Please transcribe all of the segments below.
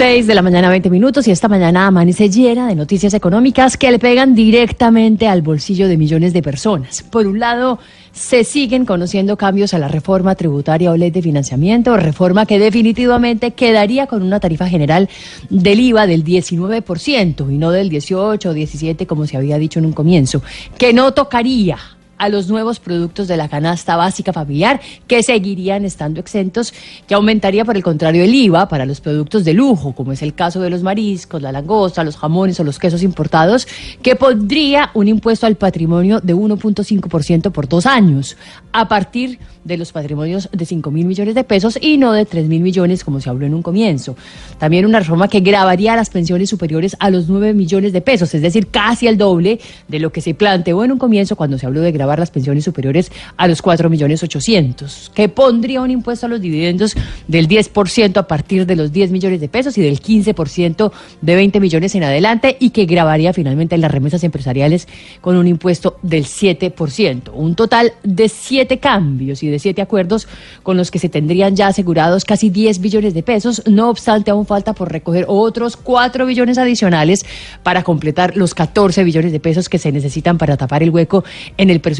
6 de la mañana, 20 minutos, y esta mañana amanece llena de noticias económicas que le pegan directamente al bolsillo de millones de personas. Por un lado, se siguen conociendo cambios a la reforma tributaria o ley de financiamiento, reforma que definitivamente quedaría con una tarifa general del IVA del 19% y no del 18 o 17 como se había dicho en un comienzo, que no tocaría a los nuevos productos de la canasta básica familiar que seguirían estando exentos, que aumentaría por el contrario el IVA para los productos de lujo, como es el caso de los mariscos, la langosta, los jamones o los quesos importados, que pondría un impuesto al patrimonio de 1.5% por dos años, a partir de los patrimonios de 5 mil millones de pesos y no de 3 mil millones como se habló en un comienzo. También una reforma que grabaría las pensiones superiores a los 9 millones de pesos, es decir, casi el doble de lo que se planteó en un comienzo cuando se habló de grabar las pensiones superiores a los 4 millones 800, que pondría un impuesto a los dividendos del 10% a partir de los 10 millones de pesos y del 15% de 20 millones en adelante y que grabaría finalmente las remesas empresariales con un impuesto del 7%. Un total de siete cambios y de siete acuerdos con los que se tendrían ya asegurados casi 10 billones de pesos. No obstante, aún falta por recoger otros 4 billones adicionales para completar los 14 billones de pesos que se necesitan para tapar el hueco en el presupuesto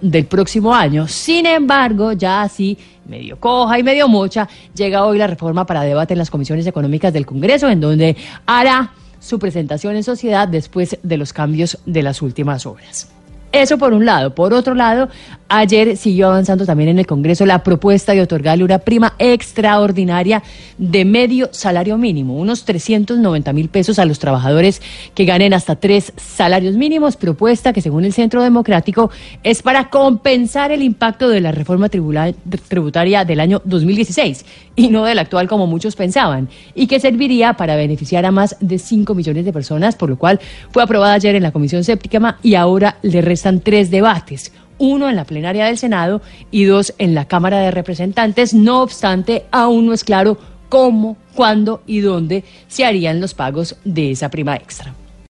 del próximo año. Sin embargo, ya así medio coja y medio mocha, llega hoy la reforma para debate en las comisiones económicas del Congreso, en donde hará su presentación en sociedad después de los cambios de las últimas horas. Eso por un lado. Por otro lado, ayer siguió avanzando también en el Congreso la propuesta de otorgarle una prima extraordinaria de medio salario mínimo, unos 390 mil pesos a los trabajadores que ganen hasta tres salarios mínimos, propuesta que según el Centro Democrático es para compensar el impacto de la reforma tributaria del año 2016 y no del actual como muchos pensaban, y que serviría para beneficiar a más de 5 millones de personas, por lo cual fue aprobada ayer en la Comisión Séptima y ahora le restan tres debates uno en la plenaria del Senado y dos en la Cámara de Representantes. No obstante, aún no es claro cómo, cuándo y dónde se harían los pagos de esa prima extra.